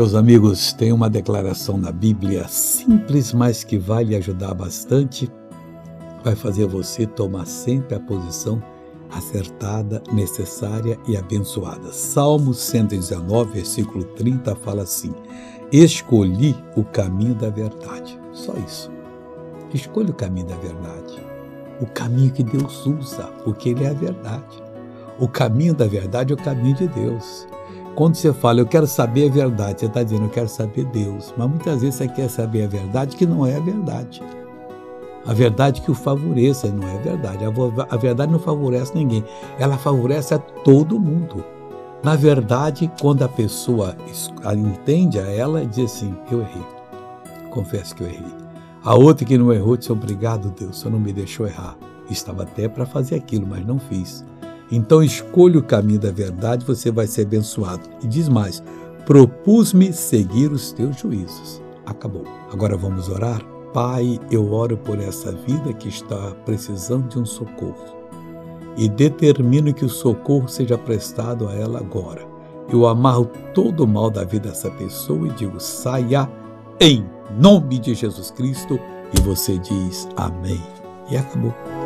Meus amigos, tem uma declaração na Bíblia simples, mas que vai lhe ajudar bastante. Vai fazer você tomar sempre a posição acertada, necessária e abençoada. Salmo 119, versículo 30 fala assim: Escolhi o caminho da verdade. Só isso. Escolha o caminho da verdade. O caminho que Deus usa, porque Ele é a verdade. O caminho da verdade é o caminho de Deus. Quando você fala, eu quero saber a verdade, você está dizendo, eu quero saber Deus. Mas muitas vezes você quer saber a verdade que não é a verdade. A verdade que o favoreça não é verdade. A verdade não favorece ninguém. Ela favorece a todo mundo. Na verdade, quando a pessoa entende a ela, diz assim: Eu errei. Confesso que eu errei. A outra que não errou disse: Obrigado, Deus, você não me deixou errar. Estava até para fazer aquilo, mas não fiz. Então escolha o caminho da verdade, você vai ser abençoado. E diz mais: Propus-me seguir os teus juízos. Acabou. Agora vamos orar? Pai, eu oro por essa vida que está precisando de um socorro e determino que o socorro seja prestado a ela agora. Eu amarro todo o mal da vida dessa pessoa e digo: saia em nome de Jesus Cristo. E você diz amém. E acabou.